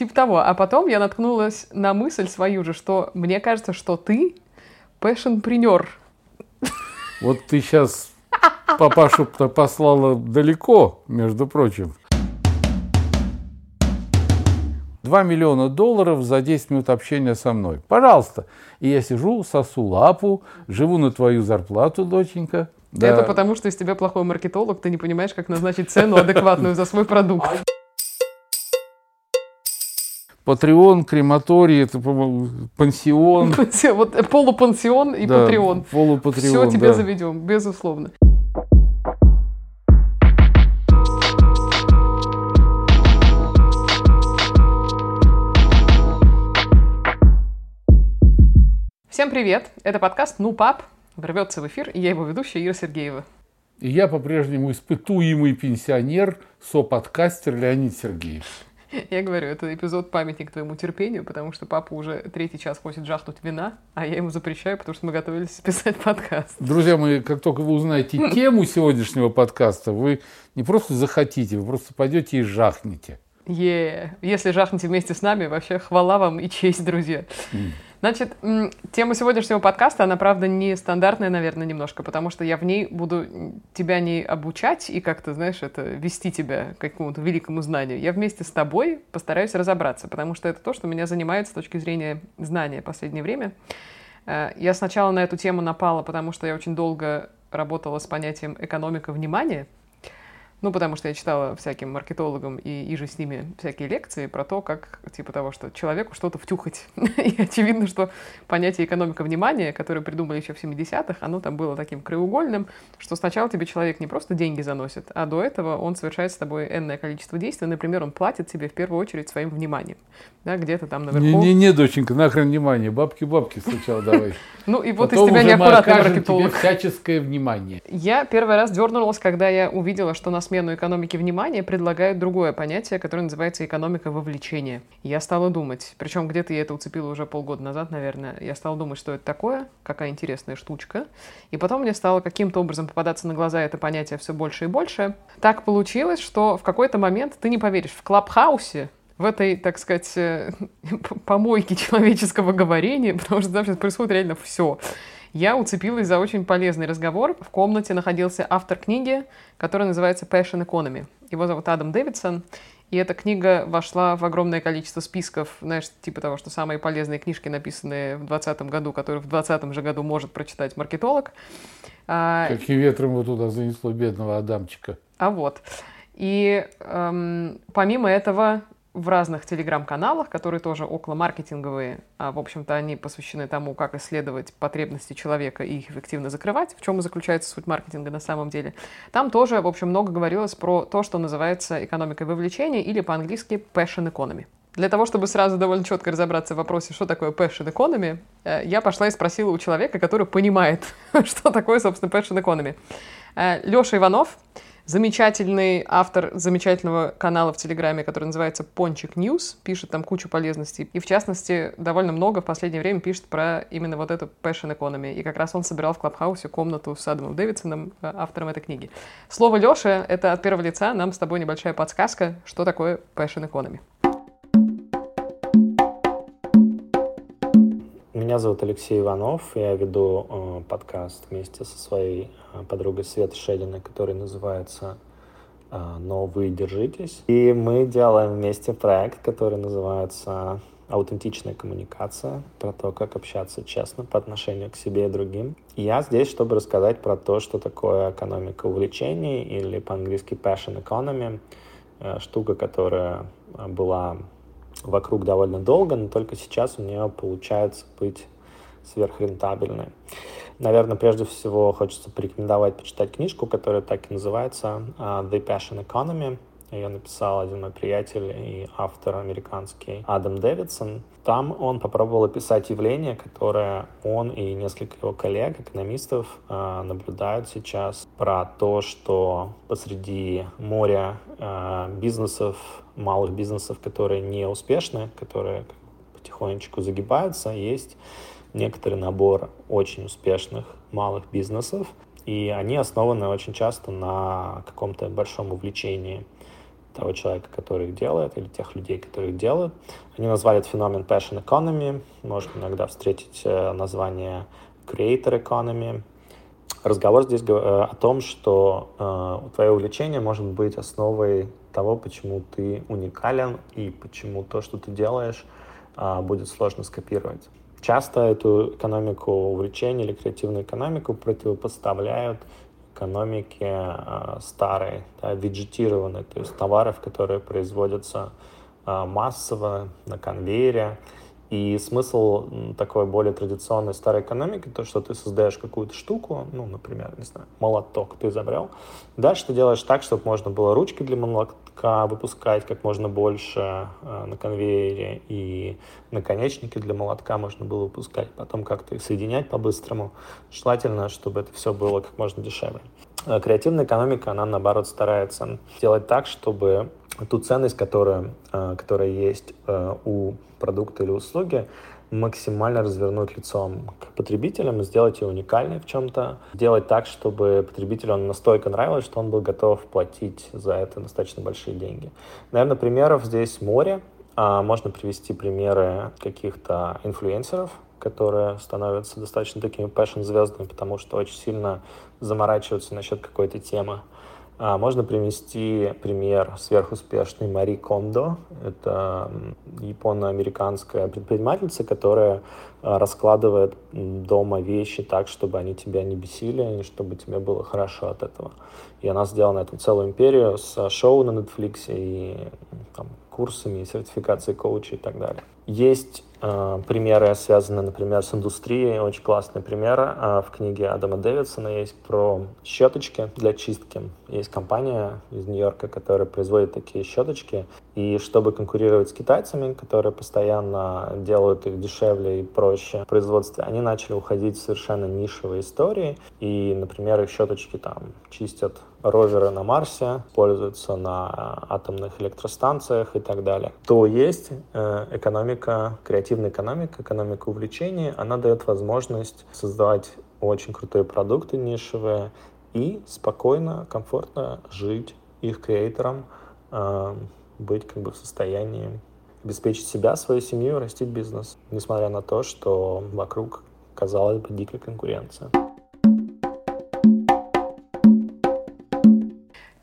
Типа того. А потом я наткнулась на мысль свою же, что мне кажется, что ты passionpreneur. Вот ты сейчас папашу послала далеко, между прочим. 2 миллиона долларов за 10 минут общения со мной. Пожалуйста. И я сижу, сосу лапу, живу на твою зарплату, доченька. Да. Это потому, что из тебя плохой маркетолог, ты не понимаешь, как назначить цену адекватную за свой продукт. Патреон, крематорий, это пансион. Вот полупансион и да, патреон. Полупатреон, Все тебе да. заведем, безусловно. Всем привет! Это подкаст «Ну, пап» ворвется в эфир, и я его ведущая Ира Сергеева. И я по-прежнему испытуемый пенсионер, соподкастер Леонид Сергеевич. Я говорю, это эпизод памятник твоему терпению, потому что папа уже третий час хочет жахнуть вина, а я ему запрещаю, потому что мы готовились писать подкаст. Друзья мои, как только вы узнаете тему сегодняшнего подкаста, вы не просто захотите, вы просто пойдете и жахнете. Е, если жахнете вместе с нами, вообще хвала вам и честь, друзья. Mm. Значит, тема сегодняшнего подкаста, она, правда, не стандартная, наверное, немножко, потому что я в ней буду тебя не обучать и как-то, знаешь, это вести тебя к какому-то великому знанию. Я вместе с тобой постараюсь разобраться, потому что это то, что меня занимает с точки зрения знания в последнее время. Э, я сначала на эту тему напала, потому что я очень долго работала с понятием экономика внимания — ну, потому что я читала всяким маркетологам и, и же с ними всякие лекции про то, как, типа того, что человеку что-то втюхать. и очевидно, что понятие экономика внимания, которое придумали еще в 70-х, оно там было таким краеугольным, что сначала тебе человек не просто деньги заносит, а до этого он совершает с тобой энное количество действий. Например, он платит тебе в первую очередь своим вниманием. Да, где-то там наверху. Не-не-не, доченька, нахрен внимание. Бабки-бабки сначала давай. Ну и вот из тебя неаккуратный маркетолог. всяческое внимание. Я первый раз дернулась, когда я увидела, что нас смену экономики внимания предлагают другое понятие, которое называется экономика вовлечения. Я стала думать, причем где-то я это уцепила уже полгода назад, наверное, я стала думать, что это такое, какая интересная штучка. И потом мне стало каким-то образом попадаться на глаза это понятие все больше и больше. Так получилось, что в какой-то момент, ты не поверишь, в Клабхаусе в этой, так сказать, э, помойке человеческого говорения, потому что там сейчас происходит реально все я уцепилась за очень полезный разговор. В комнате находился автор книги, которая называется Passion Economy. Его зовут Адам Дэвидсон. И эта книга вошла в огромное количество списков, знаешь, типа того, что самые полезные книжки, написанные в 2020 году, которые в 2020 же году может прочитать маркетолог. А, Каким ветром его туда занесло бедного Адамчика. А вот. И эм, помимо этого в разных телеграм-каналах, которые тоже около маркетинговые, а, в общем-то, они посвящены тому, как исследовать потребности человека и их эффективно закрывать, в чем и заключается суть маркетинга на самом деле. Там тоже, в общем, много говорилось про то, что называется экономикой вовлечения или по-английски passion economy. Для того, чтобы сразу довольно четко разобраться в вопросе, что такое passion economy, э, я пошла и спросила у человека, который понимает, что такое, собственно, passion economy. Э, Леша Иванов, замечательный автор замечательного канала в Телеграме, который называется Пончик News, пишет там кучу полезностей. И, в частности, довольно много в последнее время пишет про именно вот эту passion economy. И как раз он собирал в Клабхаусе комнату с Адамом Дэвидсоном, э, автором этой книги. Слово Леша — это от первого лица нам с тобой небольшая подсказка, что такое passion economy. Меня зовут Алексей Иванов, я веду э, подкаст вместе со своей э, подругой Светой Шединой, который называется э, «Но вы держитесь». И мы делаем вместе проект, который называется «Аутентичная коммуникация», про то, как общаться честно по отношению к себе и другим. Я здесь, чтобы рассказать про то, что такое экономика увлечений, или по-английски passion economy, э, штука, которая была вокруг довольно долго, но только сейчас у нее получается быть сверхрентабельной. Наверное, прежде всего хочется порекомендовать почитать книжку, которая так и называется а, «The Passion Economy». Ее написал один мой приятель и автор американский Адам Дэвидсон. Там он попробовал описать явление, которое он и несколько его коллег, экономистов, а, наблюдают сейчас про то, что посреди моря а, бизнесов, малых бизнесов, которые не успешны, которые потихонечку загибаются, есть некоторый набор очень успешных малых бизнесов, и они основаны очень часто на каком-то большом увлечении – того человека, который их делает, или тех людей, которые их делают. Они назвали этот феномен passion economy. Можно иногда встретить э, название creator economy. Разговор здесь э, о том, что э, твое увлечение может быть основой того, почему ты уникален и почему то, что ты делаешь, э, будет сложно скопировать. Часто эту экономику увлечения или креативную экономику противопоставляют экономике э, старой, да, веджетированной, то есть товаров, которые производятся э, массово на конвейере, и смысл такой более традиционной старой экономики, то, что ты создаешь какую-то штуку, ну, например, не знаю, молоток ты изобрел, дальше ты делаешь так, чтобы можно было ручки для молотка выпускать как можно больше э, на конвейере, и наконечники для молотка можно было выпускать, потом как-то их соединять по-быстрому. Желательно, чтобы это все было как можно дешевле. Э, креативная экономика, она, наоборот, старается делать так, чтобы ту ценность, которая, э, которая есть у продукта или услуги, максимально развернуть лицом к потребителям, сделать ее уникальной в чем-то, сделать так, чтобы потребителю он настолько нравилось, что он был готов платить за это достаточно большие деньги. Наверное, примеров здесь море. А, можно привести примеры каких-то инфлюенсеров, которые становятся достаточно такими пэшн-звездами, потому что очень сильно заморачиваются насчет какой-то темы. А, можно привести пример сверхуспешной Мари Кондо. Это японо-американская предпринимательница, которая а, раскладывает дома вещи так, чтобы они тебя не бесили, и чтобы тебе было хорошо от этого. И она сделала на этом целую империю с шоу на Netflix и там, курсами, сертификацией коучей и так далее. Есть э, примеры, связанные, например, с индустрией. Очень классный пример э, в книге Адама Дэвидсона есть про щеточки для чистки. Есть компания из Нью-Йорка, которая производит такие щеточки. И чтобы конкурировать с китайцами, которые постоянно делают их дешевле и проще в производстве, они начали уходить в совершенно нишевые истории. И, например, их щеточки там чистят роверы на Марсе, пользуются на атомных электростанциях и так далее. То есть э, экономика, креативная экономика, экономика увлечений, она дает возможность создавать очень крутые продукты нишевые и спокойно, комфортно жить их креатором, э, быть как бы в состоянии обеспечить себя, свою семью, растить бизнес, несмотря на то, что вокруг, казалось бы, дикая конкуренция.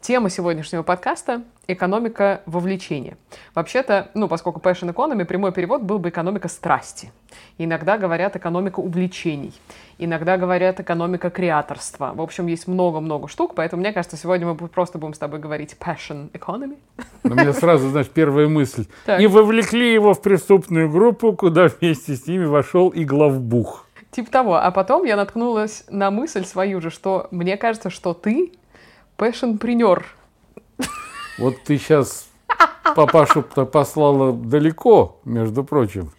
Тема сегодняшнего подкаста – экономика вовлечения. Вообще-то, ну, поскольку passion economy, прямой перевод был бы экономика страсти. Иногда говорят экономика увлечений. Иногда говорят экономика креаторства. В общем, есть много-много штук, поэтому, мне кажется, сегодня мы просто будем с тобой говорить passion economy. У меня сразу, знаешь, первая мысль. Так. И вовлекли его в преступную группу, куда вместе с ними вошел и главбух. Типа того. А потом я наткнулась на мысль свою же, что мне кажется, что ты passionpreneur. Вот ты сейчас папашу послала далеко, между прочим.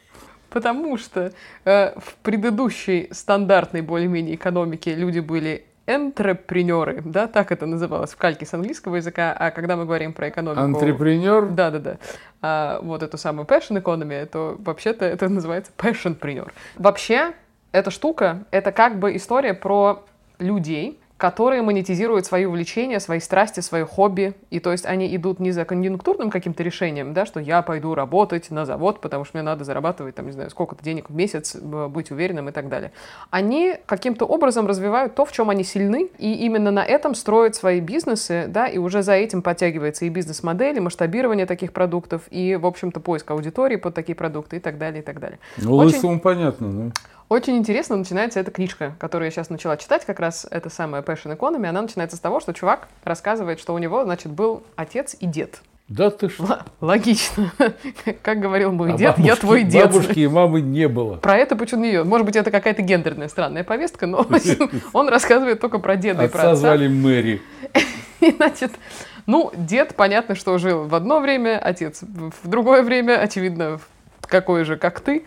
Потому что э, в предыдущей стандартной более-менее экономике люди были энтрепренеры, да, так это называлось в кальке с английского языка, а когда мы говорим про экономику... Антрепренер? Да-да-да. А, вот эту самую passion economy, то вообще-то это называется passionpreneur. Вообще, эта штука, это как бы история про людей, которые монетизируют свои увлечения, свои страсти, свои хобби. И то есть они идут не за конъюнктурным каким-то решением, да, что я пойду работать на завод, потому что мне надо зарабатывать, там, не знаю, сколько-то денег в месяц, быть уверенным и так далее. Они каким-то образом развивают то, в чем они сильны, и именно на этом строят свои бизнесы, да, и уже за этим подтягивается и бизнес-модель, и масштабирование таких продуктов, и, в общем-то, поиск аудитории под такие продукты и так далее, и так далее. Ну, Очень... лысому понятно, да? Очень интересно начинается эта книжка, которую я сейчас начала читать, как раз это самая Passion Economy. Она начинается с того, что чувак рассказывает, что у него, значит, был отец и дед. Да ты что? Л- логично. Как говорил мой а дед, бабушки, я твой дед. Бабушки и мамы не было. Про это почему не Может быть, это какая-то гендерная странная повестка, но он рассказывает только про деда и про отца. звали Мэри. И, значит, ну, дед, понятно, что жил в одно время, отец в другое время, очевидно, какое же, как ты.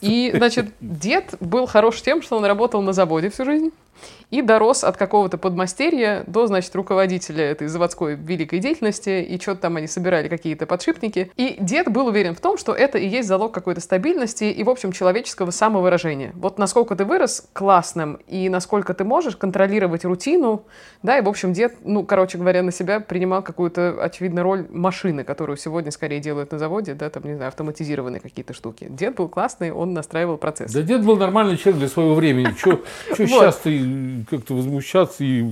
И, значит, дед был хорош тем, что он работал на заводе всю жизнь. и дорос от какого-то подмастерья до, значит, руководителя этой заводской великой деятельности, и что-то там они собирали, какие-то подшипники. И дед был уверен в том, что это и есть залог какой-то стабильности и, в общем, человеческого самовыражения. Вот насколько ты вырос классным, и насколько ты можешь контролировать рутину, да, и, в общем, дед, ну, короче говоря, на себя принимал какую-то, очевидно, роль машины, которую сегодня скорее делают на заводе, да, там, не знаю, автоматизированные какие-то штуки. Дед был классный, он настраивал процесс. Да дед был нормальный человек для своего времени. Что сейчас ты как-то возмущаться и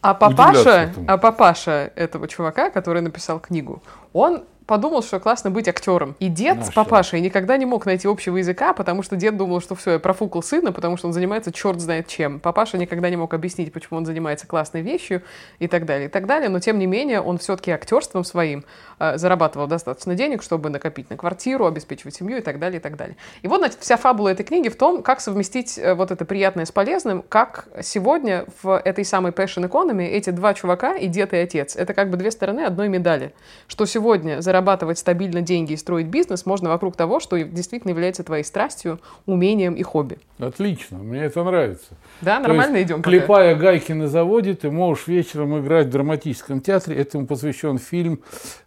а папаша, а папаша этого чувака, который написал книгу, он подумал, что классно быть актером. И дед ну, с папашей что? никогда не мог найти общего языка, потому что дед думал, что все, я профукал сына, потому что он занимается черт знает чем. Папаша никогда не мог объяснить, почему он занимается классной вещью и так далее, и так далее. Но тем не менее, он все-таки актерством своим э, зарабатывал достаточно денег, чтобы накопить на квартиру, обеспечивать семью и так далее, и так далее. И вот, значит, вся фабула этой книги в том, как совместить э, вот это приятное с полезным, как сегодня в этой самой passion economy эти два чувака, и дед, и отец, это как бы две стороны одной медали. Что сегодня за зарабатывать стабильно деньги и строить бизнес можно вокруг того, что действительно является твоей страстью, умением и хобби. Отлично, мне это нравится. Да, нормально идем. Клепая пока. гайки на заводе, ты можешь вечером играть в драматическом театре. Этому посвящен фильм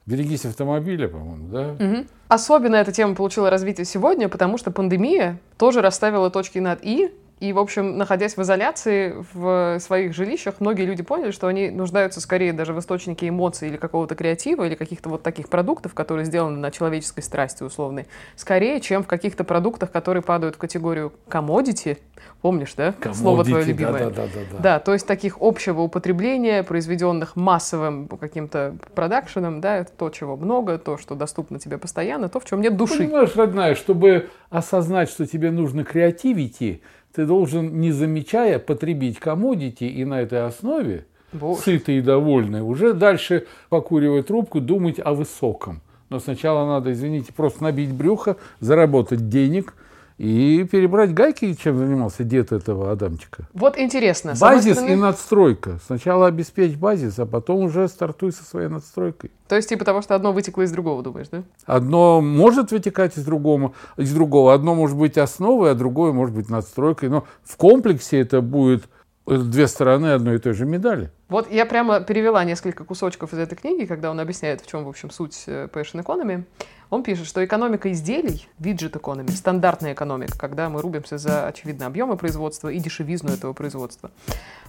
«Берегись автомобиля», по-моему, да? Угу. Особенно эта тема получила развитие сегодня, потому что пандемия тоже расставила точки над «и», и, в общем, находясь в изоляции в своих жилищах, многие люди поняли, что они нуждаются скорее даже в источнике эмоций или какого-то креатива, или каких-то вот таких продуктов, которые сделаны на человеческой страсти условной, скорее, чем в каких-то продуктах, которые падают в категорию commodity, Помнишь, да? Commodity, Слово твое любимое. Да, да, да, да, да. то есть таких общего употребления, произведенных массовым каким-то продакшеном, да, это то, чего много, то, что доступно тебе постоянно, то, в чем нет души. Понимаешь, родная, чтобы осознать, что тебе нужно креативить, ты должен, не замечая, потребить комодити и на этой основе, Боже. сытый и довольный, уже дальше покуривать трубку, думать о высоком. Но сначала надо, извините, просто набить брюхо, заработать денег – и перебрать гайки, чем занимался дед этого Адамчика. Вот интересно. Базис стороны... и надстройка. Сначала обеспечь базис, а потом уже стартуй со своей надстройкой. То есть типа того, что одно вытекло из другого, думаешь, да? Одно может вытекать из другого, из другого. Одно может быть основой, а другое может быть надстройкой. Но в комплексе это будет две стороны одной и той же медали. Вот я прямо перевела несколько кусочков из этой книги, когда он объясняет, в чем, в общем, суть э, Passion Economy. Он пишет, что экономика изделий, виджет экономи, стандартная экономика, когда мы рубимся за, очевидно, объемы производства и дешевизну этого производства,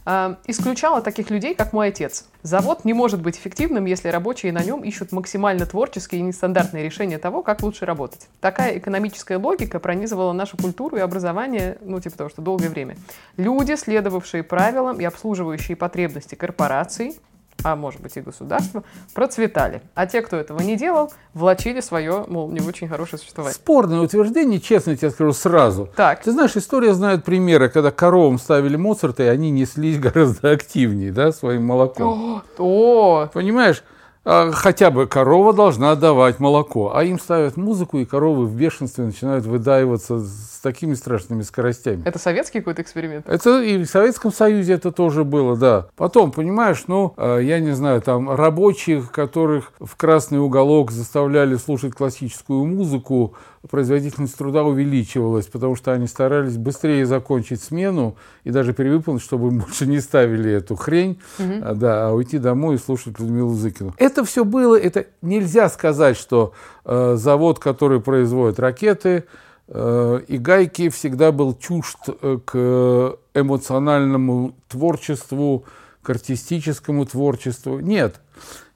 э, исключала таких людей, как мой отец. Завод не может быть эффективным, если рабочие на нем ищут максимально творческие и нестандартные решения того, как лучше работать. Такая экономическая логика пронизывала нашу культуру и образование, ну, типа того, что долгое время. Люди, следовавшие правилам и обслуживающие потребности корпораций, а может быть и государства, процветали. А те, кто этого не делал, влачили свое, мол, не очень хорошее существование. Спорное утверждение, честно тебе скажу сразу. Так. Ты знаешь, история знает примеры, когда коровам ставили Моцарта, и они неслись гораздо активнее, да, своим молоком. О, о. Понимаешь? А, хотя бы корова должна давать молоко, а им ставят музыку, и коровы в бешенстве начинают выдаиваться с такими страшными скоростями. Это советский какой-то эксперимент? Это и в Советском Союзе это тоже было, да. Потом, понимаешь, ну, а, я не знаю, там рабочих, которых в красный уголок заставляли слушать классическую музыку, производительность труда увеличивалась, потому что они старались быстрее закончить смену и даже перевыполнить, чтобы больше не ставили эту хрень, угу. да, а уйти домой и слушать Людмилу Зыкину. Это все было, это нельзя сказать, что э, завод, который производит ракеты э, и гайки, всегда был чужд э, к эмоциональному творчеству, к артистическому творчеству. Нет.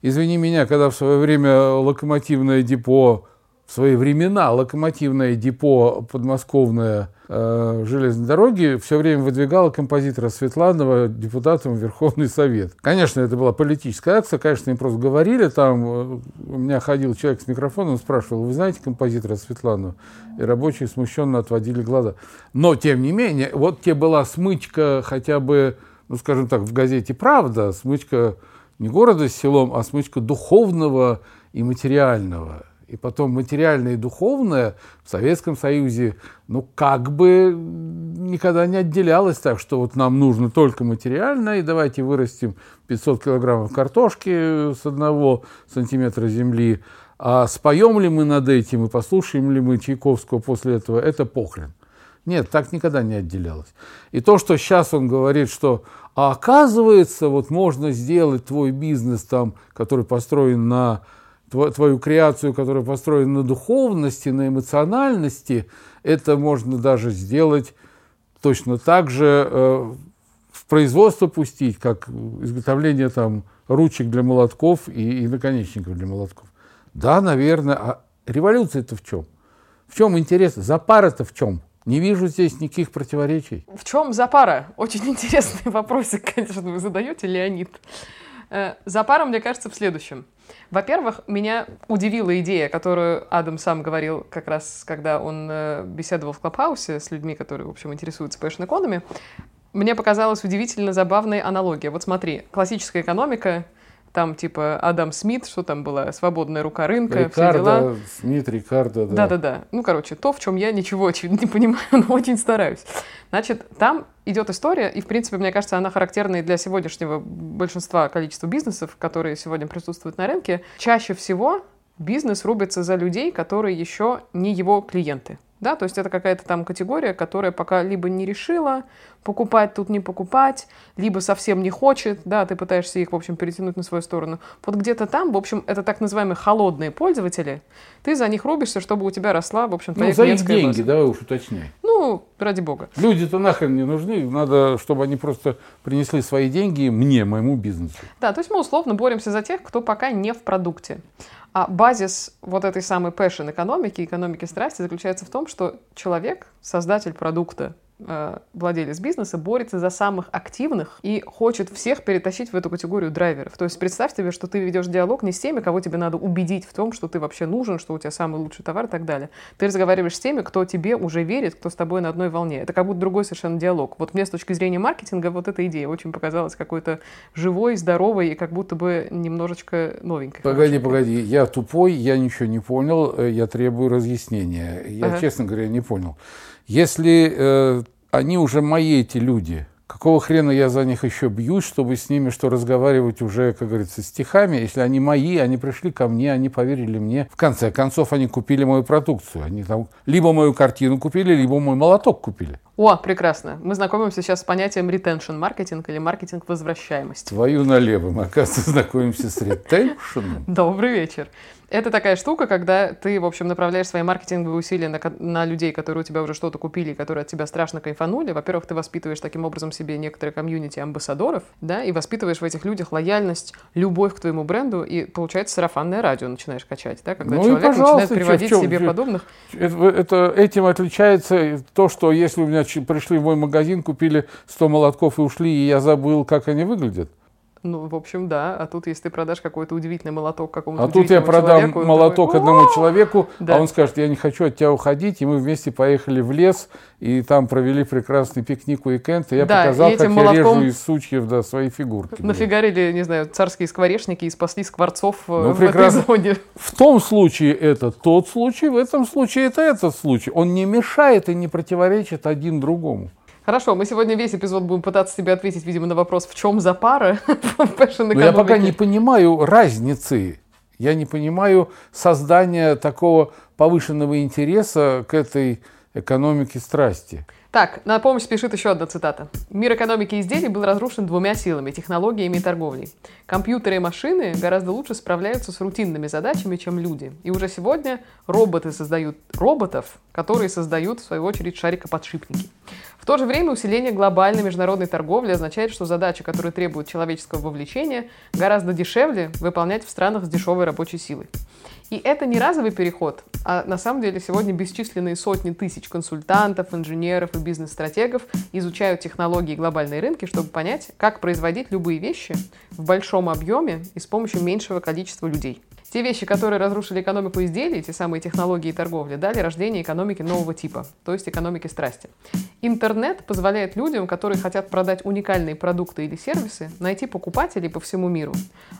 Извини меня, когда в свое время локомотивное депо в свои времена локомотивное депо подмосковное э, железной дороги все время выдвигало композитора Светланова депутатом в Верховный Совет. Конечно, это была политическая акция, конечно, им просто говорили, там э, у меня ходил человек с микрофоном, спрашивал, вы знаете композитора Светланова? И рабочие смущенно отводили глаза. Но, тем не менее, вот тебе была смычка хотя бы, ну, скажем так, в газете «Правда», смычка не города с селом, а смычка духовного и материального и потом материальное и духовное в Советском Союзе, ну, как бы никогда не отделялось так, что вот нам нужно только материальное, и давайте вырастим 500 килограммов картошки с одного сантиметра земли, а споем ли мы над этим и послушаем ли мы Чайковского после этого, это похрен. Нет, так никогда не отделялось. И то, что сейчас он говорит, что а оказывается, вот можно сделать твой бизнес, там, который построен на твою креацию, которая построена на духовности, на эмоциональности, это можно даже сделать точно так же э, в производство пустить, как изготовление там ручек для молотков и, и наконечников для молотков. Да, наверное. А революция-то в чем? В чем интерес? Запара-то в чем? Не вижу здесь никаких противоречий. В чем запара? Очень интересный вопросик, конечно, вы задаете, Леонид. Э, запара, мне кажется, в следующем. Во-первых, меня удивила идея, которую Адам сам говорил как раз, когда он э, беседовал в Клабхаусе с людьми, которые, в общем, интересуются экономами. Мне показалась удивительно забавная аналогия. Вот смотри, классическая экономика, там типа Адам Смит, что там было, свободная рука рынка, Рикардо, все дела. Смит, Рикардо, да. Да-да-да. Ну, короче, то, в чем я ничего, очевидно, не понимаю, но очень стараюсь. Значит, там идет история, и, в принципе, мне кажется, она характерна и для сегодняшнего большинства количества бизнесов, которые сегодня присутствуют на рынке. Чаще всего бизнес рубится за людей, которые еще не его клиенты. Да, то есть это какая-то там категория, которая пока либо не решила, покупать тут не покупать, либо совсем не хочет, да, ты пытаешься их, в общем, перетянуть на свою сторону. Вот где-то там, в общем, это так называемые холодные пользователи, ты за них рубишься, чтобы у тебя росла, в общем, твоя Ну, за их деньги, база. давай уж уточняй. Ну, ради бога. Люди-то нахрен не нужны, надо, чтобы они просто принесли свои деньги мне, моему бизнесу. Да, то есть мы условно боремся за тех, кто пока не в продукте. А базис вот этой самой passion экономики, экономики страсти заключается в том, что человек, создатель продукта, владелец бизнеса борется за самых активных и хочет всех перетащить в эту категорию драйверов. То есть представь себе, что ты ведешь диалог не с теми, кого тебе надо убедить в том, что ты вообще нужен, что у тебя самый лучший товар и так далее. Ты разговариваешь с теми, кто тебе уже верит, кто с тобой на одной волне. Это как будто другой совершенно диалог. Вот мне с точки зрения маркетинга вот эта идея очень показалась какой-то живой, здоровой и как будто бы немножечко новенькой. Погоди, погоди, я тупой, я ничего не понял, э, я требую разъяснения. Я, ага. честно говоря, не понял. Если э, они уже мои, эти люди, какого хрена я за них еще бьюсь, чтобы с ними что разговаривать уже, как говорится, стихами, если они мои, они пришли ко мне, они поверили мне. В конце концов, они купили мою продукцию. Они там либо мою картину купили, либо мой молоток купили. О, прекрасно. Мы знакомимся сейчас с понятием retention маркетинг или маркетинг возвращаемости. Твою налево. Мы, оказывается, знакомимся с retention. Добрый вечер. Это такая штука, когда ты, в общем, направляешь свои маркетинговые усилия на, на людей, которые у тебя уже что-то купили, которые от тебя страшно кайфанули. Во-первых, ты воспитываешь таким образом себе некоторые комьюнити амбассадоров, да, и воспитываешь в этих людях лояльность, любовь к твоему бренду, и получается сарафанное радио начинаешь качать, да, когда ну человек начинает приводить чем, себе чем, подобных. Это, это, этим отличается то, что если у меня пришли в мой магазин, купили 100 молотков и ушли, и я забыл, как они выглядят. Ну, в общем, да. А тут, если ты продашь какой-то удивительный молоток какому-то А тут я продам человеку, молоток такой, одному человеку, а да. а он скажет, я не хочу от тебя уходить, и мы вместе поехали в лес, и там провели прекрасный пикник уикенд, и я да, показал, и как молотком... я режу из сучьев да, свои фигурки. Нафигарили, не знаю, царские скворечники и спасли скворцов э, ну, в прекрасно. этой зоне. В том случае это тот случай, в этом случае это этот случай. Он не мешает и не противоречит один другому. Хорошо, мы сегодня весь эпизод будем пытаться тебе ответить, видимо, на вопрос, в чем за пара Но я пока не понимаю разницы. Я не понимаю создания такого повышенного интереса к этой экономике страсти. Так, на помощь спешит еще одна цитата. Мир экономики изделий был разрушен двумя силами – технологиями и торговлей. Компьютеры и машины гораздо лучше справляются с рутинными задачами, чем люди. И уже сегодня роботы создают роботов, которые создают, в свою очередь, шарикоподшипники. В то же время усиление глобальной международной торговли означает, что задачи, которые требуют человеческого вовлечения, гораздо дешевле выполнять в странах с дешевой рабочей силой. И это не разовый переход, а на самом деле сегодня бесчисленные сотни тысяч консультантов, инженеров и бизнес-стратегов изучают технологии и глобальные рынки, чтобы понять, как производить любые вещи в большом объеме и с помощью меньшего количества людей. Те вещи, которые разрушили экономику изделий, те самые технологии и торговли, дали рождение экономики нового типа, то есть экономики страсти. Интернет позволяет людям, которые хотят продать уникальные продукты или сервисы, найти покупателей по всему миру.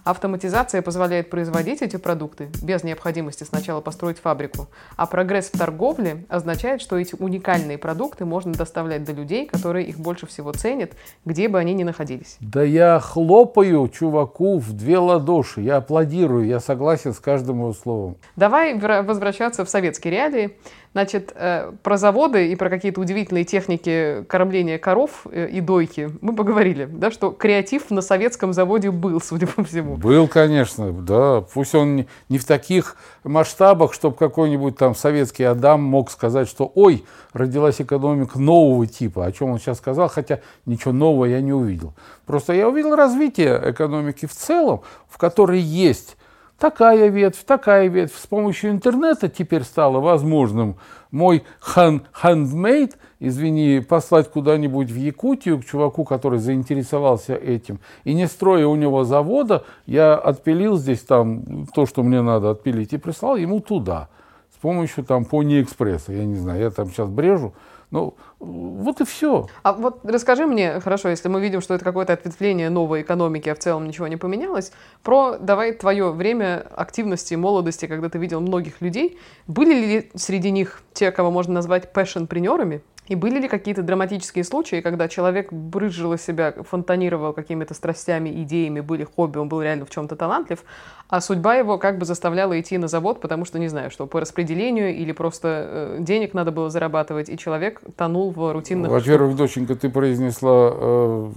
Автоматизация позволяет производить эти продукты без необходимости сначала построить фабрику. А прогресс в торговле означает, что эти уникальные продукты можно доставлять до людей, которые их больше всего ценят, где бы они ни находились. Да я хлопаю чуваку в две ладоши, я аплодирую, я согласен согласен с каждым его словом. Давай возвращаться в советские реалии. Значит, э, про заводы и про какие-то удивительные техники кормления коров э, и дойки мы поговорили, да, что креатив на советском заводе был, судя по всему. Был, конечно, да. Пусть он не в таких масштабах, чтобы какой-нибудь там советский Адам мог сказать, что ой, родилась экономика нового типа, о чем он сейчас сказал, хотя ничего нового я не увидел. Просто я увидел развитие экономики в целом, в которой есть такая ветвь, такая ветвь. С помощью интернета теперь стало возможным мой handmade, извини, послать куда-нибудь в Якутию к чуваку, который заинтересовался этим. И не строя у него завода, я отпилил здесь там то, что мне надо отпилить, и прислал ему туда. С помощью там Пони Экспресса. Я не знаю, я там сейчас брежу. Ну, вот и все. А вот расскажи мне, хорошо, если мы видим, что это какое-то ответвление новой экономики, а в целом ничего не поменялось, про давай твое время активности, молодости, когда ты видел многих людей. Были ли среди них те, кого можно назвать пэшн-принерами? И были ли какие-то драматические случаи, когда человек брызжил из себя, фонтанировал какими-то страстями, идеями, были хобби, он был реально в чем-то талантлив, а судьба его как бы заставляла идти на завод, потому что, не знаю, что по распределению или просто э, денег надо было зарабатывать, и человек тонул в рутинных... Во-первых, доченька, ты произнесла э,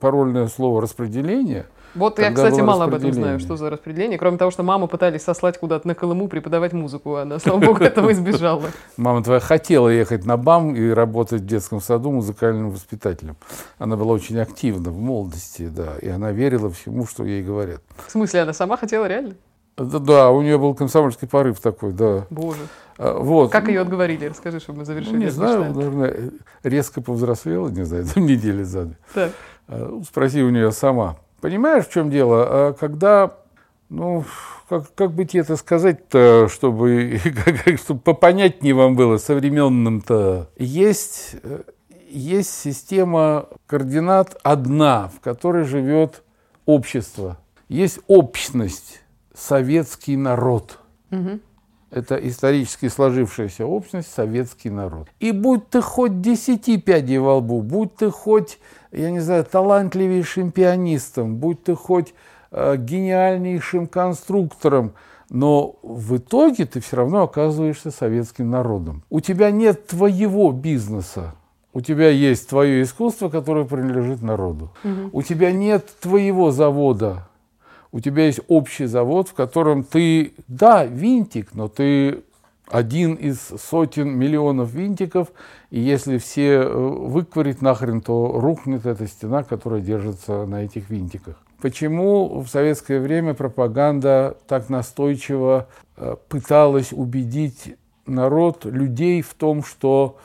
парольное слово «распределение», вот я, кстати, мало об этом знаю, что за распределение. Кроме того, что маму пытались сослать куда-то на Колыму преподавать музыку, а она, слава богу, этого избежала. Мама твоя хотела ехать на БАМ и работать в детском саду музыкальным воспитателем. Она была очень активна в молодости, да, и она верила всему, что ей говорят. В смысле, она сама хотела реально? Да, да, у нее был комсомольский порыв такой, да. Боже. А, вот. Как ее отговорили? Расскажи, чтобы мы завершили. Ну, не знаю, наверное, резко повзрослела, не знаю, там недели за две. Так. А, спроси у нее сама. Понимаешь, в чем дело? А когда, ну, как, как бы тебе это сказать-то, чтобы, чтобы попонятнее вам было современным-то, есть, есть система координат одна, в которой живет общество. Есть общность, советский народ. Угу. Это исторически сложившаяся общность, советский народ. И будь ты хоть десяти пядей во лбу, будь ты хоть я не знаю, талантливейшим пианистом, будь ты хоть э, гениальнейшим конструктором, но в итоге ты все равно оказываешься советским народом. У тебя нет твоего бизнеса, у тебя есть твое искусство, которое принадлежит народу. Угу. У тебя нет твоего завода, у тебя есть общий завод, в котором ты, да, винтик, но ты один из сотен миллионов винтиков, и если все э, выкварить нахрен, то рухнет эта стена, которая держится на этих винтиках. Почему в советское время пропаганда так настойчиво э, пыталась убедить народ, людей в том, что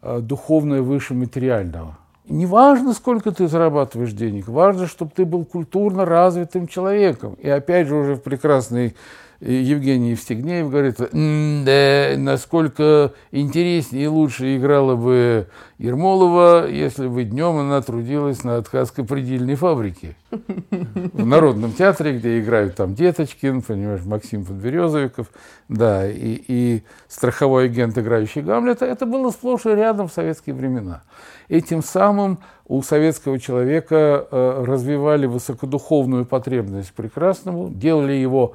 э, духовное выше материального? Не важно, сколько ты зарабатываешь денег, важно, чтобы ты был культурно развитым человеком. И опять же уже в прекрасной Евгений Евстигнеев говорит, да, насколько интереснее и лучше играла бы Ермолова, если бы днем она трудилась на ткацкой предельной фабрике. В Народном театре, где играют там Деточкин, понимаешь, Максим Подберезовиков, да, и, и страховой агент, играющий Гамлета, это было сплошь и рядом в советские времена. Этим самым у советского человека э, развивали высокодуховную потребность к прекрасному, делали его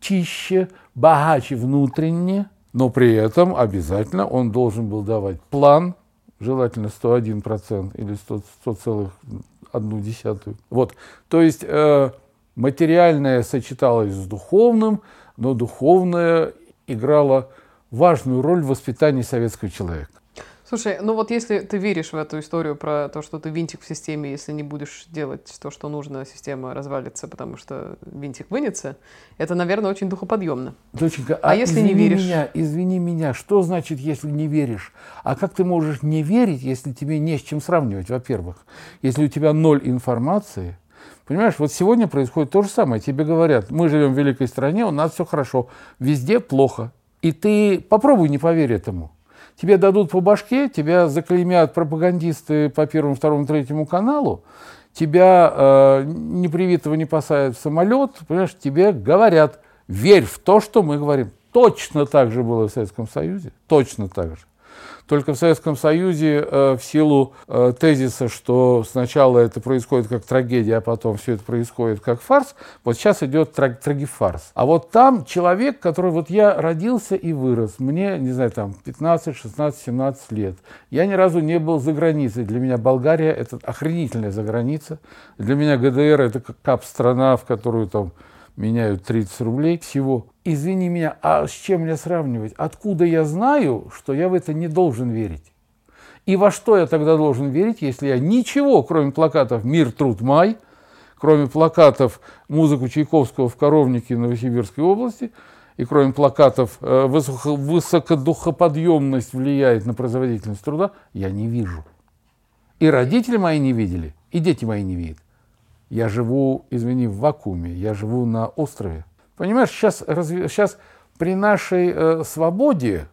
чище, богаче внутренне, но при этом обязательно он должен был давать план, желательно 101% или 100,1. Вот. То есть э, материальное сочеталось с духовным, но духовное играло важную роль в воспитании советского человека. Слушай, ну вот если ты веришь в эту историю про то, что ты винтик в системе, если не будешь делать то, что нужно, система развалится, потому что винтик вынется, это, наверное, очень духоподъемно. Доченька, а, а если не веришь? Меня, извини меня, что значит, если не веришь? А как ты можешь не верить, если тебе не с чем сравнивать, во-первых? Если у тебя ноль информации, Понимаешь, вот сегодня происходит то же самое. Тебе говорят, мы живем в великой стране, у нас все хорошо, везде плохо. И ты попробуй не поверить этому тебе дадут по башке, тебя заклеймят пропагандисты по первому, второму, третьему каналу, тебя э, непривитого не посадят в самолет, понимаешь, тебе говорят, верь в то, что мы говорим. Точно так же было в Советском Союзе, точно так же. Только в Советском Союзе э, в силу э, тезиса, что сначала это происходит как трагедия, а потом все это происходит как фарс, вот сейчас идет траг трагифарс. А вот там человек, который вот я родился и вырос, мне, не знаю, там 15, 16, 17 лет. Я ни разу не был за границей. Для меня Болгария – это охренительная заграница. Для меня ГДР – это кап-страна, в которую там меняют 30 рублей всего. Извини меня, а с чем мне сравнивать? Откуда я знаю, что я в это не должен верить? И во что я тогда должен верить, если я ничего, кроме плакатов «Мир, труд, май», кроме плакатов музыку Чайковского в Коровнике Новосибирской области, и кроме плакатов э, «Высокодухоподъемность влияет на производительность труда», я не вижу. И родители мои не видели, и дети мои не видят. Я живу, извини, в вакууме, я живу на острове. Понимаешь, сейчас, разве, сейчас при нашей э, свободе,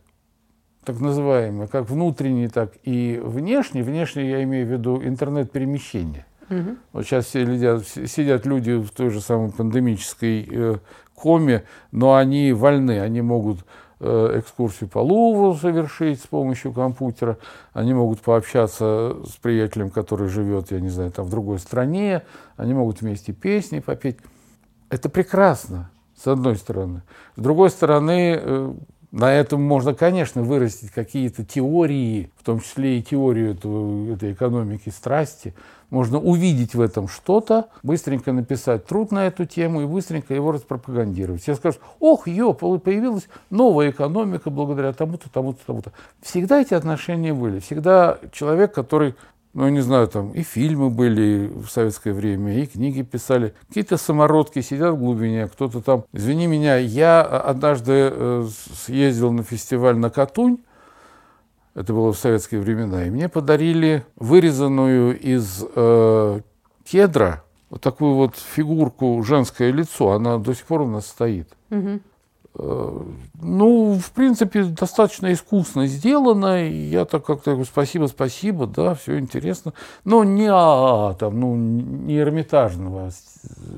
так называемой, как внутренней, так и внешней, внешней я имею в виду интернет-перемещение. Угу. Вот сейчас все сидят, сидят люди в той же самой пандемической э, коме, но они вольны, они могут экскурсию по Лувру совершить с помощью компьютера. Они могут пообщаться с приятелем, который живет, я не знаю, там в другой стране. Они могут вместе песни попеть. Это прекрасно, с одной стороны. С другой стороны, э, на этом можно, конечно, вырастить какие-то теории, в том числе и теорию этого, этой экономики страсти. Можно увидеть в этом что-то, быстренько написать труд на эту тему и быстренько его распропагандировать. Все скажут, ох, ё, появилась новая экономика благодаря тому-то, тому-то, тому-то. Всегда эти отношения были. Всегда человек, который ну, я не знаю, там и фильмы были в советское время, и книги писали. Какие-то самородки сидят в глубине, кто-то там... Извини меня, я однажды э, съездил на фестиваль на Катунь, это было в советские времена, и мне подарили вырезанную из э, кедра вот такую вот фигурку, женское лицо, она до сих пор у нас стоит. Угу. Ну, в принципе, достаточно искусно сделано. Я так как-то говорю, спасибо, спасибо, да, все интересно. Но не а, там, ну, не эрмитажного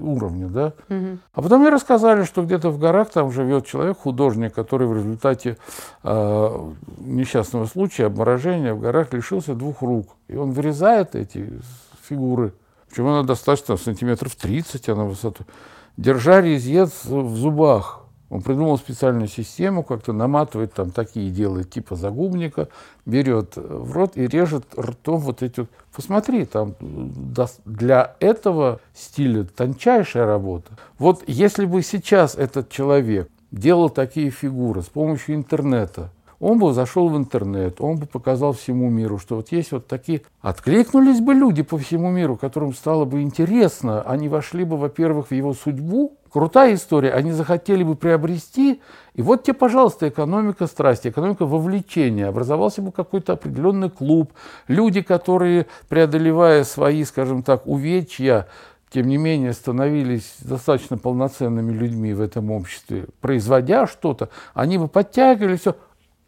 уровня, да. Угу. А потом мне рассказали, что где-то в горах там живет человек, художник, который в результате э, несчастного случая, обморожения в горах лишился двух рук. И он вырезает эти фигуры. Причем она достаточно сантиметров 30, она высоту. Держа резец в зубах. Он придумал специальную систему, как-то наматывает там такие делает типа загубника, берет в рот и режет ртом вот эти. Посмотри, там для этого стиля тончайшая работа. Вот если бы сейчас этот человек делал такие фигуры с помощью интернета, он бы зашел в интернет, он бы показал всему миру, что вот есть вот такие... Откликнулись бы люди по всему миру, которым стало бы интересно, они вошли бы, во-первых, в его судьбу, крутая история, они захотели бы приобрести, и вот тебе, пожалуйста, экономика страсти, экономика вовлечения. Образовался бы какой-то определенный клуб, люди, которые, преодолевая свои, скажем так, увечья, тем не менее становились достаточно полноценными людьми в этом обществе, производя что-то, они бы подтягивали все.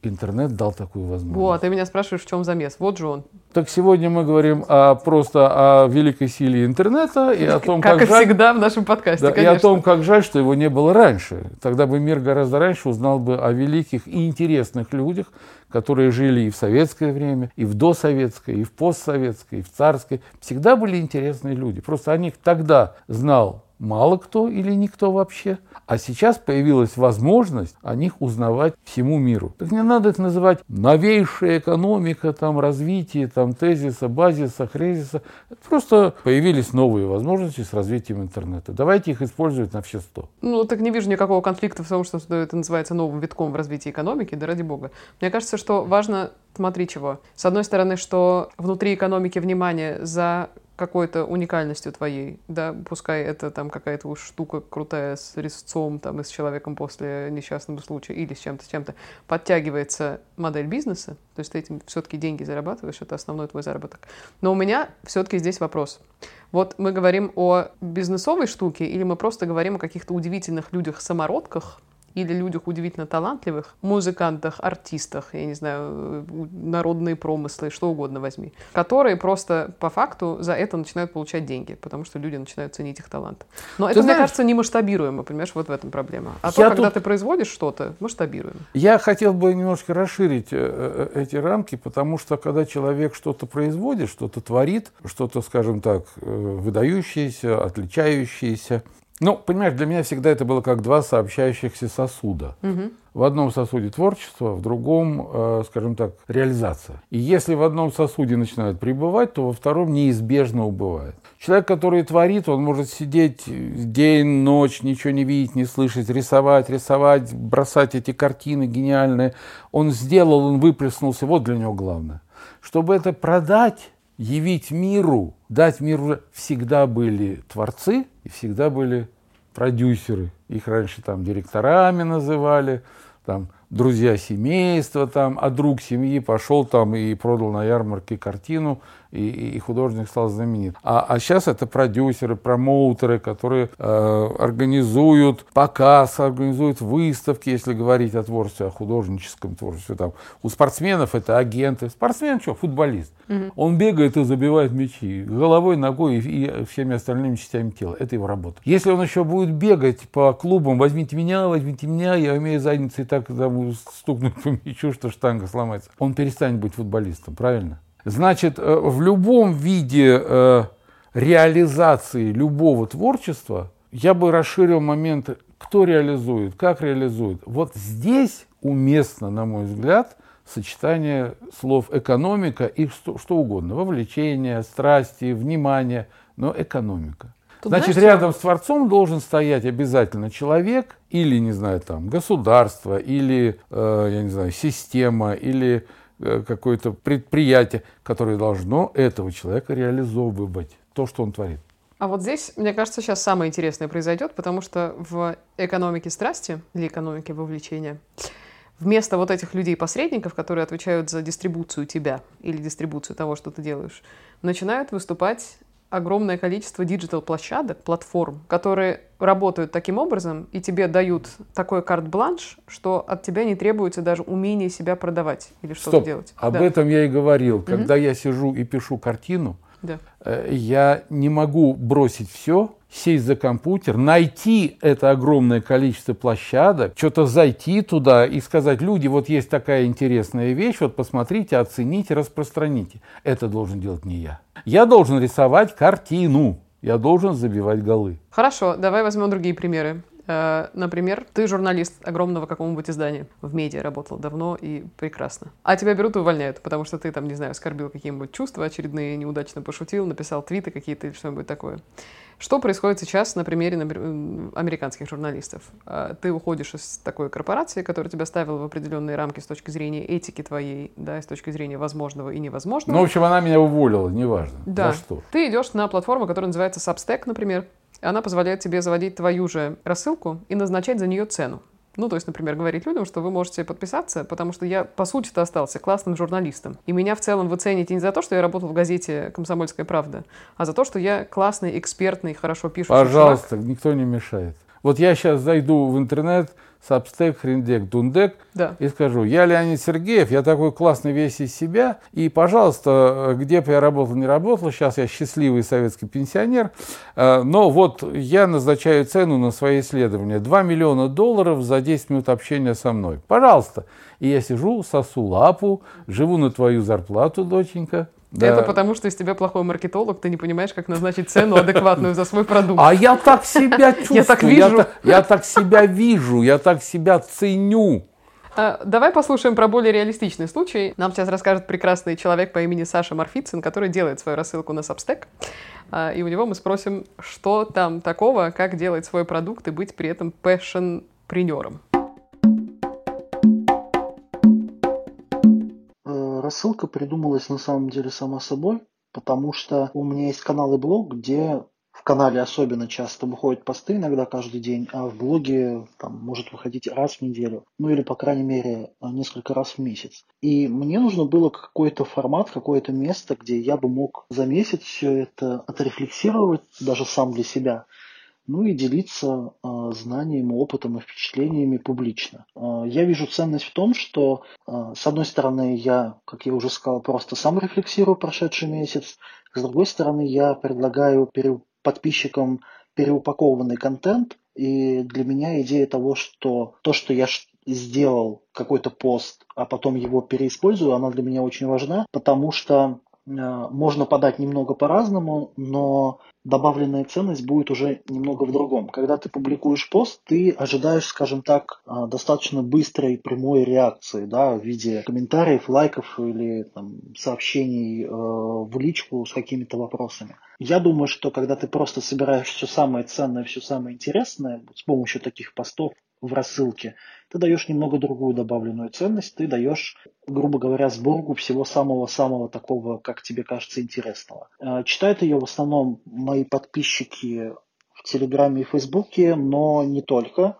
Интернет дал такую возможность. Вот, ты меня спрашиваешь, в чем замес. Вот же он. Так сегодня мы говорим о, просто о великой силе интернета и о том, как, как и жаль, всегда в нашем подкасте, да, конечно. И о том, как жаль, что его не было раньше. Тогда бы мир гораздо раньше узнал бы о великих и интересных людях, которые жили и в советское время, и в досоветское, и в постсоветское, и в царское. Всегда были интересные люди. Просто о них тогда знал мало кто или никто вообще. А сейчас появилась возможность о них узнавать всему миру. Так не надо это называть новейшая экономика, там, развитие там, тезиса, базиса, хрезиса. Просто появились новые возможности с развитием интернета. Давайте их использовать на все сто. Ну, так не вижу никакого конфликта в том, что это называется новым витком в развитии экономики, да ради бога. Мне кажется, что важно смотри чего. С одной стороны, что внутри экономики внимание за какой-то уникальностью твоей, да, пускай это там какая-то уж штука крутая с резцом, там, и с человеком после несчастного случая или с чем-то, с чем-то, подтягивается модель бизнеса, то есть ты этим все-таки деньги зарабатываешь, это основной твой заработок. Но у меня все-таки здесь вопрос. Вот мы говорим о бизнесовой штуке или мы просто говорим о каких-то удивительных людях-самородках, или людях удивительно талантливых, музыкантах, артистах, я не знаю, народные промыслы, что угодно возьми, которые просто по факту за это начинают получать деньги, потому что люди начинают ценить их талант. Но ты это, знаешь, мне кажется, не масштабируемо, понимаешь, вот в этом проблема. А то, когда тут... ты производишь что-то, масштабируемо. Я хотел бы немножко расширить э, э, эти рамки, потому что когда человек что-то производит, что-то творит, что-то, скажем так, э, выдающееся, отличающееся, ну, понимаешь, для меня всегда это было как два сообщающихся сосуда. Угу. В одном сосуде творчество, в другом, э, скажем так, реализация. И если в одном сосуде начинает пребывать, то во втором неизбежно убывает. Человек, который творит, он может сидеть день, ночь, ничего не видеть, не слышать, рисовать, рисовать, бросать эти картины гениальные. Он сделал, он выплеснулся. Вот для него главное. Чтобы это продать, явить миру, дать миру, всегда были творцы и всегда были продюсеры. Их раньше там директорами называли, там друзья семейства, там, а друг семьи пошел там и продал на ярмарке картину, и, и художник стал знаменит. А, а сейчас это продюсеры, промоутеры, которые э, организуют показ, организуют выставки, если говорить о творчестве, о художническом творчестве. Там. У спортсменов это агенты. Спортсмен что, футболист. Угу. Он бегает и забивает мячи головой, ногой и, и всеми остальными частями тела. Это его работа. Если он еще будет бегать по клубам, возьмите меня, возьмите меня, я умею задницей так там, стукнуть по мячу, что штанга сломается. Он перестанет быть футболистом, правильно? Значит, э, в любом виде э, реализации любого творчества я бы расширил момент, кто реализует, как реализует. Вот здесь уместно, на мой взгляд, сочетание слов экономика и что, что угодно. Вовлечение, страсти, внимание, но экономика. Тут Значит, знаешь, рядом с Творцом должен стоять обязательно человек или, не знаю, там, государство, или, э, я не знаю, система, или какое-то предприятие, которое должно этого человека реализовывать, то, что он творит. А вот здесь, мне кажется, сейчас самое интересное произойдет, потому что в экономике страсти или экономике вовлечения вместо вот этих людей-посредников, которые отвечают за дистрибуцию тебя или дистрибуцию того, что ты делаешь, начинают выступать огромное количество digital-площадок, платформ, которые работают таким образом и тебе дают такой карт-бланш, что от тебя не требуется даже умение себя продавать или что-то делать. Об да. этом я и говорил. Когда угу. я сижу и пишу картину, да. Э, я не могу бросить все, сесть за компьютер, найти это огромное количество площадок, что-то зайти туда и сказать, люди, вот есть такая интересная вещь, вот посмотрите, оцените, распространите. Это должен делать не я. Я должен рисовать картину, я должен забивать голы. Хорошо, давай возьмем другие примеры. Э, например, ты журналист огромного какого-нибудь издания, в медиа работал давно и прекрасно. А тебя берут и увольняют, потому что ты там, не знаю, оскорбил какие-нибудь чувства очередные, неудачно пошутил, написал твиты какие-то или что-нибудь такое. Что происходит сейчас на примере американских журналистов? А, ты уходишь из такой корпорации, которая тебя ставила в определенные рамки с точки зрения этики твоей, да, с точки зрения возможного и невозможного. Ну, в общем, она меня уволила, неважно. Да. За что. Ты идешь на платформу, которая называется Substack, например. Она позволяет тебе заводить твою же рассылку и назначать за нее цену. Ну, то есть, например, говорить людям, что вы можете подписаться, потому что я, по сути-то, остался классным журналистом. И меня в целом вы цените не за то, что я работал в газете «Комсомольская правда», а за то, что я классный, экспертный, хорошо пишущий Пожалуйста, чувак. никто не мешает. Вот я сейчас зайду в интернет, Сабстек, Хриндек, Дундек да. и скажу, я Леонид Сергеев, я такой классный весь из себя, и, пожалуйста, где бы я работал, не работал, сейчас я счастливый советский пенсионер, э, но вот я назначаю цену на свои исследования. 2 миллиона долларов за 10 минут общения со мной. Пожалуйста. И я сижу, сосу лапу, живу на твою зарплату, доченька, да. Это потому, что из тебя плохой маркетолог, ты не понимаешь, как назначить цену адекватную за свой продукт. А я так себя чувствую. Я так вижу. Я, так себя вижу, я так себя ценю. А, давай послушаем про более реалистичный случай. Нам сейчас расскажет прекрасный человек по имени Саша Марфицин, который делает свою рассылку на Substack. А, и у него мы спросим, что там такого, как делать свой продукт и быть при этом passion-принером. Рассылка придумалась на самом деле сама собой, потому что у меня есть канал и блог, где в канале особенно часто выходят посты, иногда каждый день, а в блоге там может выходить раз в неделю, ну или, по крайней мере, несколько раз в месяц. И мне нужно было какой-то формат, какое-то место, где я бы мог за месяц все это отрефлексировать, даже сам для себя, ну и делиться э, знанием, опытом и впечатлениями публично. Э, я вижу ценность в том, что, э, с одной стороны, я, как я уже сказал, просто сам рефлексирую прошедший месяц, с другой стороны, я предлагаю пере- подписчикам переупакованный контент, и для меня идея того, что то, что я сделал какой-то пост, а потом его переиспользую, она для меня очень важна, потому что можно подать немного по-разному, но добавленная ценность будет уже немного в другом. Когда ты публикуешь пост, ты ожидаешь, скажем так, э, достаточно быстрой прямой реакции да, в виде комментариев, лайков или там, сообщений э, в личку с какими-то вопросами. Я думаю, что когда ты просто собираешь все самое ценное, все самое интересное с помощью таких постов в рассылке, ты даешь немного другую добавленную ценность, ты даешь, грубо говоря, сборку всего самого-самого такого, как тебе кажется, интересного. Э, читают ее в основном мои подписчики в Телеграме и Фейсбуке, но не только.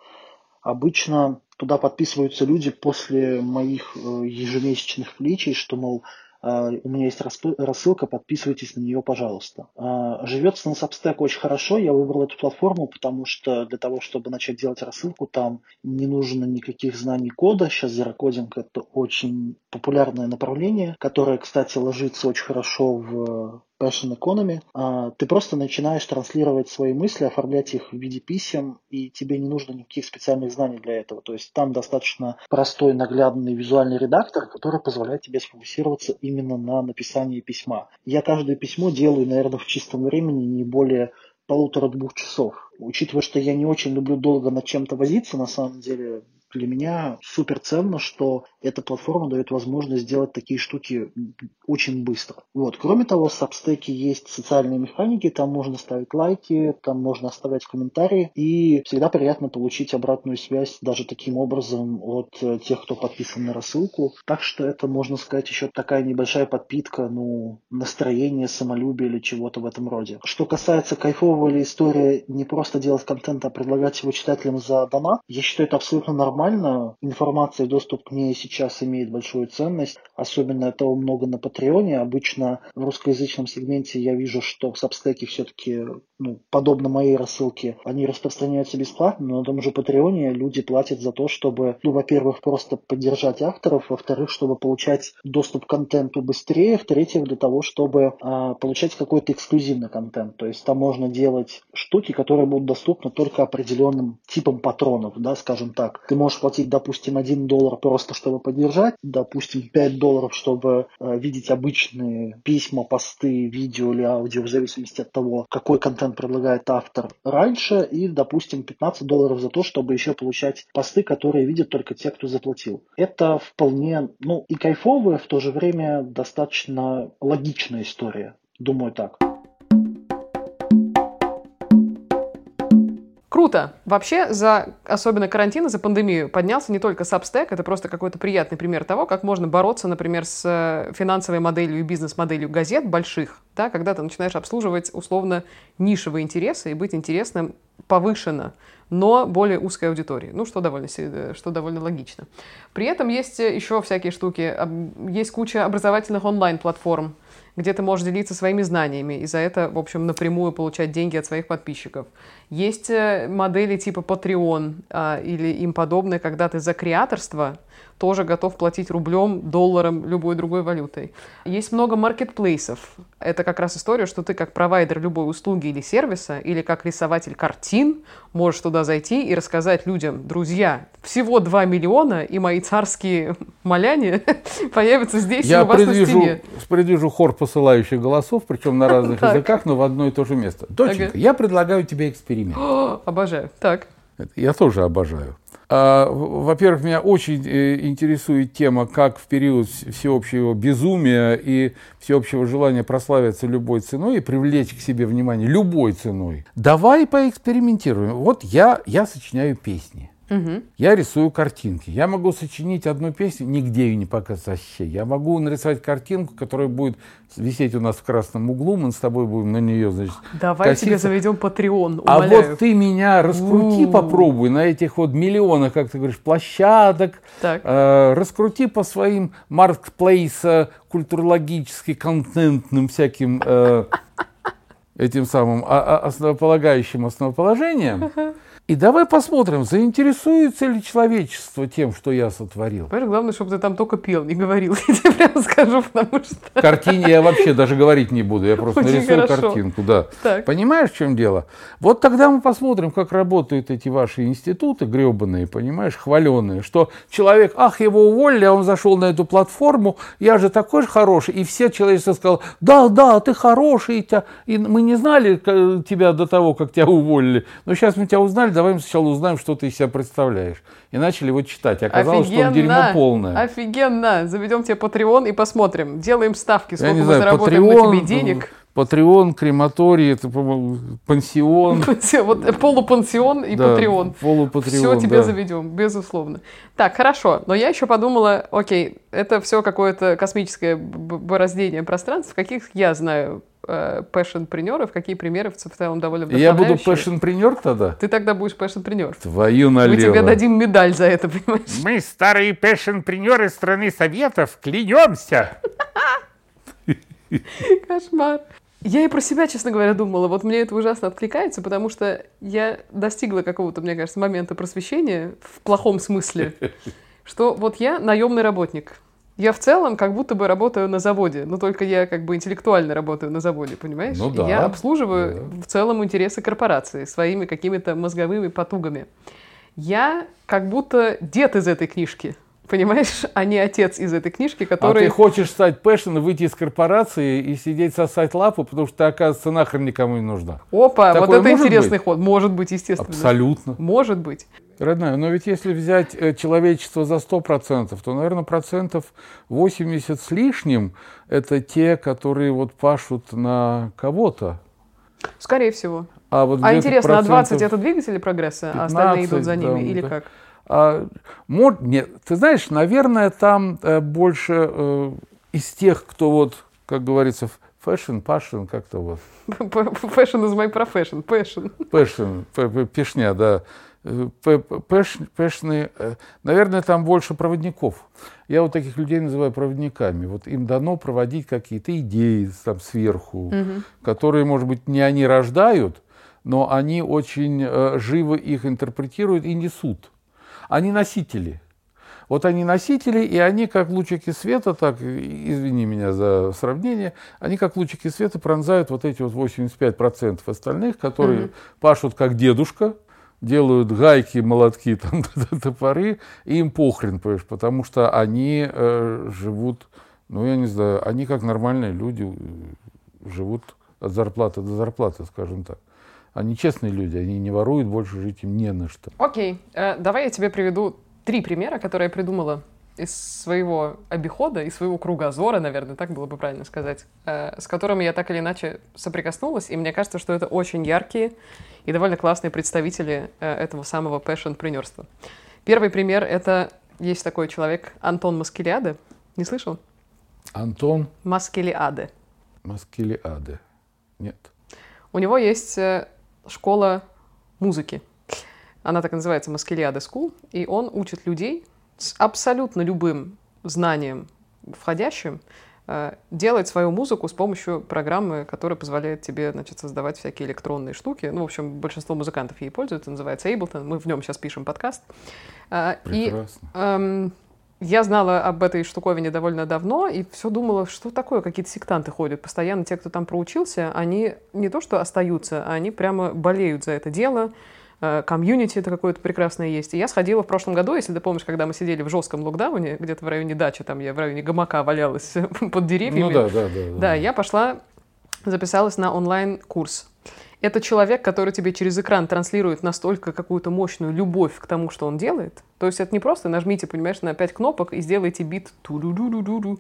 Обычно туда подписываются люди после моих э, ежемесячных плечей, что, мол, у меня есть рассылка, подписывайтесь на нее, пожалуйста. А, живется на Substack очень хорошо. Я выбрал эту платформу, потому что для того, чтобы начать делать рассылку, там не нужно никаких знаний кода. Сейчас зерокодинг это очень популярное направление, которое, кстати, ложится очень хорошо в Passion Economy, а, ты просто начинаешь транслировать свои мысли, оформлять их в виде писем, и тебе не нужно никаких специальных знаний для этого. То есть там достаточно простой, наглядный визуальный редактор, который позволяет тебе сфокусироваться именно на написании письма. Я каждое письмо делаю, наверное, в чистом времени не более полутора-двух часов. Учитывая, что я не очень люблю долго над чем-то возиться, на самом деле для меня супер ценно, что эта платформа дает возможность сделать такие штуки очень быстро. Вот. Кроме того, в Substack есть социальные механики, там можно ставить лайки, там можно оставлять комментарии, и всегда приятно получить обратную связь даже таким образом от э, тех, кто подписан на рассылку. Так что это, можно сказать, еще такая небольшая подпитка, ну, настроение, самолюбие или чего-то в этом роде. Что касается кайфового ли истории не просто делать контент, а предлагать его читателям за донат, я считаю это абсолютно нормально. Информация и доступ к ней сейчас имеет большую ценность. Особенно этого много на Патреоне. Обычно в русскоязычном сегменте я вижу, что в Сабстеке все-таки, ну, подобно моей рассылке, они распространяются бесплатно, но на том же Патреоне люди платят за то, чтобы, ну, во-первых, просто поддержать авторов, во-вторых, чтобы получать доступ к контенту быстрее, в-третьих, для того, чтобы а, получать какой-то эксклюзивный контент. То есть там можно делать штуки, которые будут доступны только определенным типам патронов, да, скажем так. Ты можешь платить, допустим, 1 доллар просто, чтобы поддержать, допустим, 5 долларов, чтобы э, видеть обычные письма, посты, видео или аудио, в зависимости от того, какой контент предлагает автор раньше, и, допустим, 15 долларов за то, чтобы еще получать посты, которые видят только те, кто заплатил. Это вполне, ну, и кайфовая, в то же время достаточно логичная история. Думаю так. Круто. Вообще, за особенно карантин, за пандемию поднялся не только Substack, это просто какой-то приятный пример того, как можно бороться, например, с э, финансовой моделью и бизнес-моделью газет больших, да, когда ты начинаешь обслуживать условно нишевые интересы и быть интересным повышенно, но более узкой аудитории. Ну, что довольно, э, что довольно логично. При этом есть еще всякие штуки. Есть куча образовательных онлайн-платформ, где ты можешь делиться своими знаниями и за это, в общем, напрямую получать деньги от своих подписчиков. Есть э, модели типа Patreon а, или им подобные, когда ты за креаторство тоже готов платить рублем, долларом, любой другой валютой. Есть много маркетплейсов. Это как раз история, что ты как провайдер любой услуги или сервиса, или как рисователь картин, можешь туда зайти и рассказать людям, друзья, всего 2 миллиона, и мои царские моляне появятся здесь Я у вас предвижу, на стене. предвижу хор посылающих голосов, причем на разных языках, но в одно и то же место. Доченька, я предлагаю тебе эксперимент. Обожаю. Так. Я тоже обожаю. А, во-первых, меня очень э, интересует тема, как в период всеобщего безумия и всеобщего желания прославиться любой ценой и привлечь к себе внимание любой ценой. Давай поэкспериментируем. Вот я, я сочиняю песни. Угу. Я рисую картинки. Я могу сочинить одну песню, нигде ее не показать вообще. Я могу нарисовать картинку, которая будет висеть у нас в красном углу. Мы с тобой будем на нее, значит, Давай коситься. тебе заведем Patreon, А вот ты меня раскрути, У-у-у. попробуй на этих вот миллионах, как ты говоришь, площадок. Так. Э, раскрути по своим маркетплейса культурологически контентным всяким э, этим самым а, а, основополагающим основоположением. И давай посмотрим, заинтересуется ли человечество тем, что я сотворил. Понимаешь, главное, чтобы ты там только пел, не говорил. Я тебе прямо скажу, потому что... Картине я вообще даже говорить не буду, я просто Очень нарисую хорошо. картинку, да. Так. Понимаешь, в чем дело? Вот тогда мы посмотрим, как работают эти ваши институты гребаные, понимаешь, хваленые, что человек, ах, его уволили, а он зашел на эту платформу, я же такой же хороший, и все человечество сказал, да, да, ты хороший, и тя- и мы не знали к- тебя до того, как тебя уволили, но сейчас мы тебя узнали, давай мы сначала узнаем, что ты из себя представляешь. И начали его читать, оказалось, что он дерьмо полное. Офигенно! Заведем тебе Patreon и посмотрим. Делаем ставки, сколько мы знаю, заработаем Patreon, на тебе денег. Патреон, крематорий, это, по-моему, пансион. Вот полупансион и Да, Patreon. полупатреон, Все тебе да. заведем, безусловно. Так, хорошо. Но я еще подумала, окей, это все какое-то космическое бороздение пространств. Каких я знаю э, passionpreneur ов, какие примеры в целом довольно я буду passionpreneur тогда? Ты тогда будешь passionpreneur. Твою Мы налево. тебе дадим медаль за это, понимаешь? Мы, старые пэшн-принеры страны Советов, клянемся. Кошмар. Я и про себя, честно говоря, думала. Вот мне это ужасно откликается, потому что я достигла какого-то, мне кажется, момента просвещения в плохом смысле, что вот я наемный работник. Я в целом как будто бы работаю на заводе, но только я как бы интеллектуально работаю на заводе, понимаешь? Ну И да, Я обслуживаю в целом интересы корпорации своими какими-то мозговыми потугами. Я как будто дед из этой книжки, понимаешь, а не отец из этой книжки, А который... ты хочешь стать passion, выйти из корпорации и сидеть сосать лапу, потому что ты, оказывается, нахрен никому не нужна. Опа, вот Такое это может интересный быть? ход. Может быть, естественно. Абсолютно. Может быть. Родная, но ведь если взять э, человечество за 100%, то, наверное, процентов 80 с лишним – это те, которые вот пашут на кого-то. Скорее всего. А, вот А интересно, а 20 процентов- это двигатели прогресса, а остальные 15, идут за ними? да, Или да. как? А, мор- нет, ты знаешь, наверное, там э, больше э, из тех, кто вот, как говорится, fashion, passion, как-то вот, Fashion is my profession. Passion, п- п- пешня, да, Э, passion ы, наверное, там больше проводников. Я вот таких людей называю проводниками. Вот им дано проводить какие-то идеи там сверху, которые, может быть, не они рождают, но они очень живо их интерпретируют и несут. Они носители. Вот они носители, и они как лучики света, так, извини меня за сравнение, они как лучики света пронзают вот эти вот 85% остальных, которые пашут как дедушка, делают гайки, молотки, там, топоры, и им похрен, понимаешь, потому что они э, живут, ну, я не знаю, они как нормальные люди э, живут от зарплаты до зарплаты, скажем так. Они честные люди, они не воруют, больше жить им не на что. Окей, э, давай я тебе приведу три примера, которые я придумала из своего обихода, из своего кругозора, наверное, так было бы правильно сказать, э, с которыми я так или иначе соприкоснулась, и мне кажется, что это очень яркие и довольно классные представители э, этого самого passion-принерства. Первый пример — это есть такой человек Антон Маскелиаде. Не слышал? Антон Маскелиаде. Маскелиаде. Нет. У него есть э, школа музыки. Она так и называется Маскелиада School. И он учит людей с абсолютно любым знанием входящим э, делать свою музыку с помощью программы, которая позволяет тебе значит, создавать всякие электронные штуки. Ну, в общем, большинство музыкантов ей пользуются, называется Ableton. Мы в нем сейчас пишем подкаст. Э, и Прекрасно. Эм, я знала об этой штуковине довольно давно и все думала, что такое, какие-то сектанты ходят. Постоянно те, кто там проучился, они не то что остаются, а они прямо болеют за это дело. Э, Комьюнити это какое-то прекрасное есть. И я сходила в прошлом году, если ты помнишь, когда мы сидели в жестком локдауне, где-то в районе дачи, там я в районе гамака валялась под деревьями. Ну да, да, да. Да, я пошла, записалась на онлайн-курс. Это человек, который тебе через экран транслирует настолько какую-то мощную любовь к тому, что он делает. То есть это не просто нажмите, понимаешь, на пять кнопок и сделайте бит ту-ду-ду-ду-ду-ду.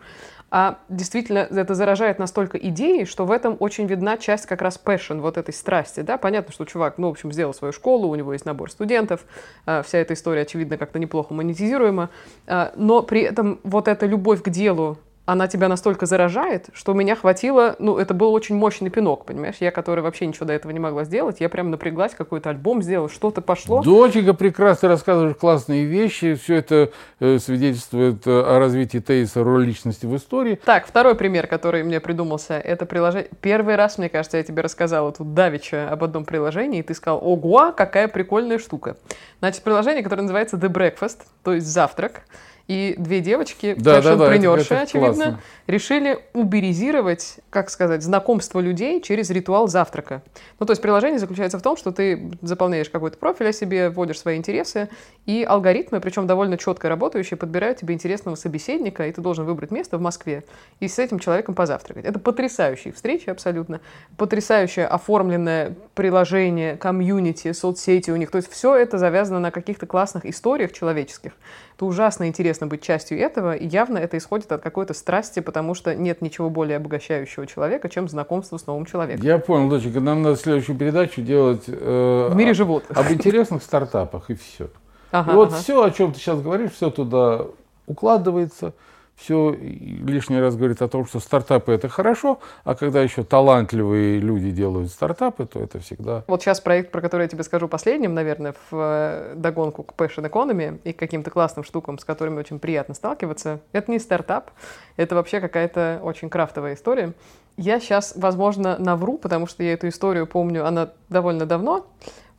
А действительно это заражает настолько идеей, что в этом очень видна часть как раз passion, вот этой страсти. Да? Понятно, что чувак, ну, в общем, сделал свою школу, у него есть набор студентов, а, вся эта история, очевидно, как-то неплохо монетизируема, а, но при этом вот эта любовь к делу она тебя настолько заражает, что у меня хватило, ну, это был очень мощный пинок, понимаешь? Я, который вообще ничего до этого не могла сделать, я прям напряглась, какой-то альбом сделала, что-то пошло. Доченька, прекрасно рассказываешь классные вещи, все это э, свидетельствует э, о развитии тезиса роли личности в истории. Так, второй пример, который мне придумался, это приложение. Первый раз, мне кажется, я тебе рассказала тут давеча об одном приложении, и ты сказал, ого, какая прикольная штука. Значит, приложение, которое называется The Breakfast, то есть завтрак и две девочки, Да, да, да, это очевидно, классно. решили уберизировать, как сказать, знакомство людей через ритуал завтрака. Ну, то есть приложение заключается в том, что ты заполняешь какой-то профиль о себе, вводишь свои интересы, и алгоритмы, причем довольно четко работающие, подбирают тебе интересного собеседника, и ты должен выбрать место в Москве и с этим человеком позавтракать. Это потрясающие встречи абсолютно, потрясающее оформленное приложение, комьюнити, соцсети у них. То есть все это завязано на каких-то классных историях человеческих. Это ужасно интересно быть частью этого, и явно это исходит от какой-то страсти, потому что нет ничего более обогащающего человека, чем знакомство с новым человеком. Я понял, доченька, нам надо следующую передачу делать э, В мире животных. об интересных стартапах, и все. Ага, и вот ага. все, о чем ты сейчас говоришь, все туда укладывается, все лишний раз говорит о том, что стартапы это хорошо, а когда еще талантливые люди делают стартапы, то это всегда Вот сейчас проект, про который я тебе скажу последним, наверное, в э, догонку к Passion Economy и к каким-то классным штукам, с которыми очень приятно сталкиваться. Это не стартап, это вообще какая-то очень крафтовая история. Я сейчас, возможно, навру, потому что я эту историю помню, она довольно давно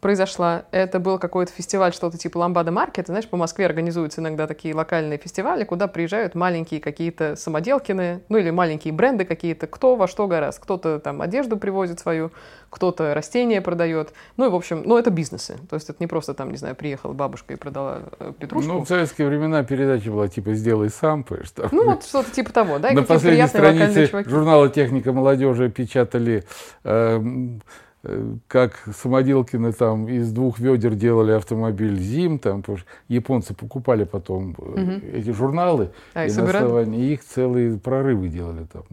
произошла. Это был какой-то фестиваль, что-то типа Ламбада Маркет. Знаешь, по Москве организуются иногда такие локальные фестивали, куда приезжают маленькие какие-то самоделкины, ну или маленькие бренды какие-то, кто во что гораздо. Кто-то там одежду привозит свою, кто-то растения продает. Ну и, в общем, ну это бизнесы. То есть это не просто там, не знаю, приехала бабушка и продала э, петрушку. Ну, в советские времена передача была типа «Сделай сам», там. Ну, вот что-то типа того, да? и На последней странице журнала «Техника молодежи» печатали, э, как Самоделкины там из двух ведер делали автомобиль «Зим», там, японцы покупали потом э, Мгм. эти журналы, А, и и на основании их целые прорывы делали там.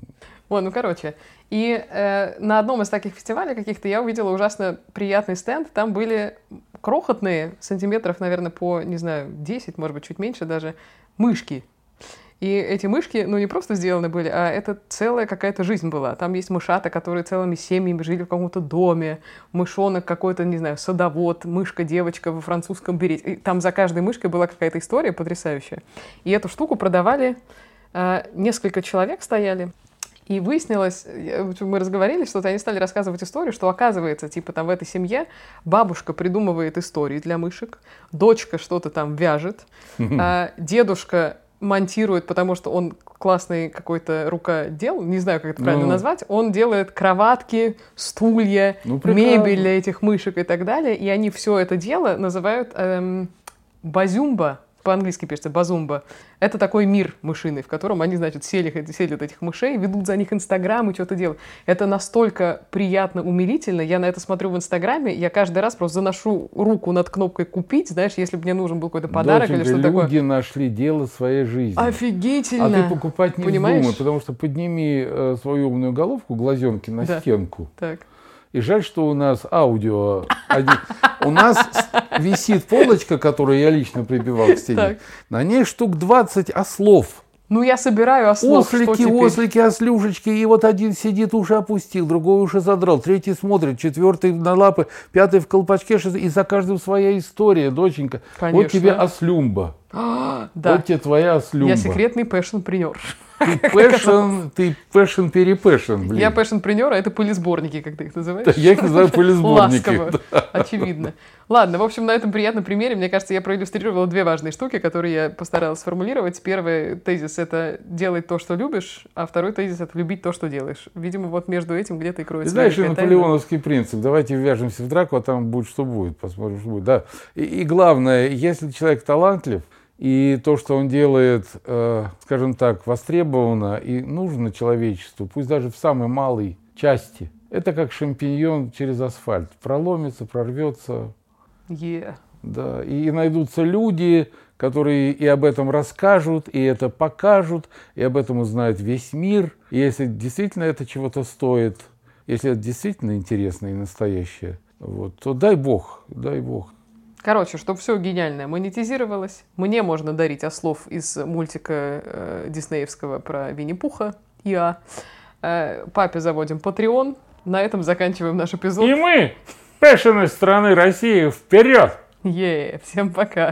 Вот, ну короче. И э, на одном из таких фестивалей каких-то я увидела ужасно приятный стенд. Там были крохотные, сантиметров, наверное, по, не знаю, 10, может быть, чуть меньше даже, мышки. И эти мышки, ну, не просто сделаны были, а это целая какая-то жизнь была. Там есть мышата, которые целыми семьями жили в каком-то доме, мышонок какой-то, не знаю, садовод, мышка-девочка во французском берете. И там за каждой мышкой была какая-то история потрясающая. И эту штуку продавали, э, несколько человек стояли, и выяснилось, общем, мы разговорились, что они стали рассказывать историю, что оказывается, типа там в этой семье бабушка придумывает истории для мышек, дочка что-то там вяжет, а дедушка монтирует, потому что он классный какой-то рукодел, не знаю, как это правильно Ну. назвать, он делает кроватки, стулья, Ну, прекрасно. мебель для этих мышек и так далее, и они все это дело называют эм, базюмба, по-английски пишется базумба. Это такой мир мышиный, в котором они, значит, селят, селят этих мышей, ведут за них Инстаграм и что-то делают. Это настолько приятно, умилительно. Я на это смотрю в Инстаграме, я каждый раз просто заношу руку над кнопкой «Купить», знаешь, если бы мне нужен был какой-то подарок или Доченька, что-то люди такое. нашли дело своей жизни. Офигительно! А ты покупать не Понимаешь? вздумай, потому что подними э, свою умную головку, глазенки на Да. стенку. Так. И жаль, что у нас аудио. один- У нас висит полочка, которую я лично прибивал к стене. Так. На ней штук 20 ослов. Ну, я собираю ослов, Ослики, ослики, ослюшечки. И вот один сидит, уши опустил, другой уши задрал, третий смотрит, четвертый на лапы, пятый в колпачке. И за каждым своя история, доченька. Вот Конечно. тебе ослюмба. А, Да, Вот тебе твоя ослюмба. я секретный passionpreneur. Ты ты passion пере passion, блин. Я passionpreneur, а это пылесборники, как ты их называешь. Да, я их называю пылесборники. Ласково, очевидно. Ладно, в общем, на этом приятном примере, мне кажется, я проиллюстрировала две важные штуки, которые я постаралась сформулировать. Первый тезис — это делать то, что любишь, а второй тезис — это любить то, что делаешь. Видимо, вот между этим где-то и Ты кроется знаешь, и великая тайна. наполеоновский принцип. Давайте вяжемся в драку, а там будет что будет. Посмотрим, что будет. Да. И, и главное, если человек талантлив, и то, что он делает, э, скажем так, востребовано и нужно человечеству, пусть даже в самой малой части, это как шампиньон через асфальт. Проломится, прорвется, Е. да, и найдутся люди, которые и об этом расскажут, и это покажут, и об этом узнает весь мир. И если действительно это чего-то стоит, если это действительно интересно и настоящее, вот, то дай бог, дай бог. Короче, чтобы все гениальное монетизировалось, мне можно дарить ослов из мультика э, диснеевского про Винни-Пуха, Иа. Э, папе заводим Patreon. На этом заканчиваем наш эпизод. И мы, пешеность страны России, вперед! Е, всем пока.